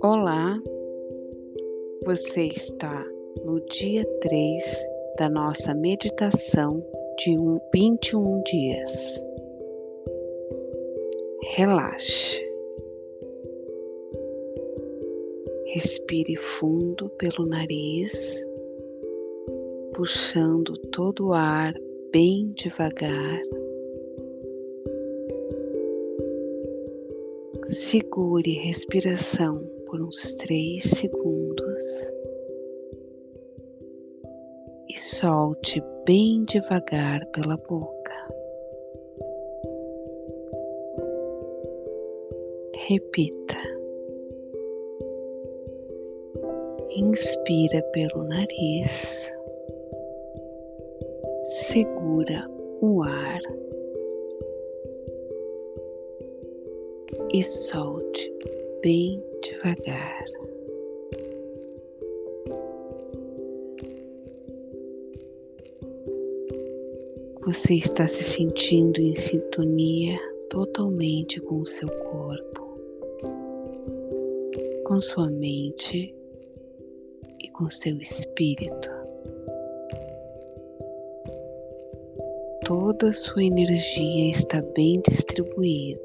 Olá, você está no dia 3 da nossa meditação de 21 dias. Relaxe. Respire fundo pelo nariz, puxando todo o ar bem devagar. Segure respiração por uns três segundos e solte bem devagar pela boca. Repita. Inspira pelo nariz, segura o ar e solte bem devagar. Você está se sentindo em sintonia totalmente com o seu corpo, com sua mente e com seu espírito. Toda a sua energia está bem distribuída.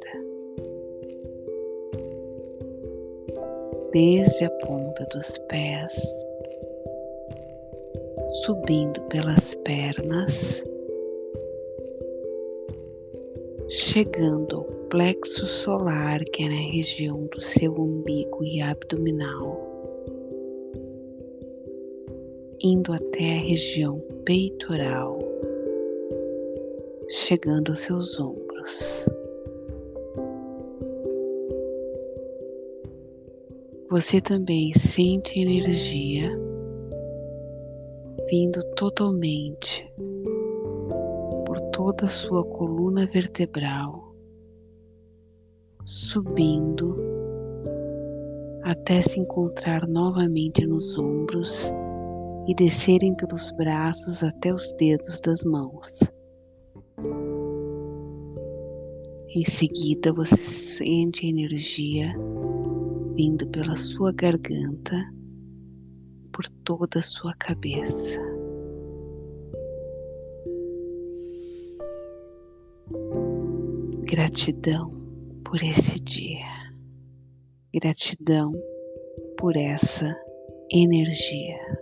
Desde a ponta dos pés, subindo pelas pernas, chegando ao plexo solar, que é na região do seu umbigo e abdominal, indo até a região peitoral, chegando aos seus ombros. Você também sente energia vindo totalmente por toda a sua coluna vertebral, subindo até se encontrar novamente nos ombros e descerem pelos braços até os dedos das mãos. Em seguida, você sente energia vindo pela sua garganta, por toda a sua cabeça. Gratidão por esse dia, gratidão por essa energia.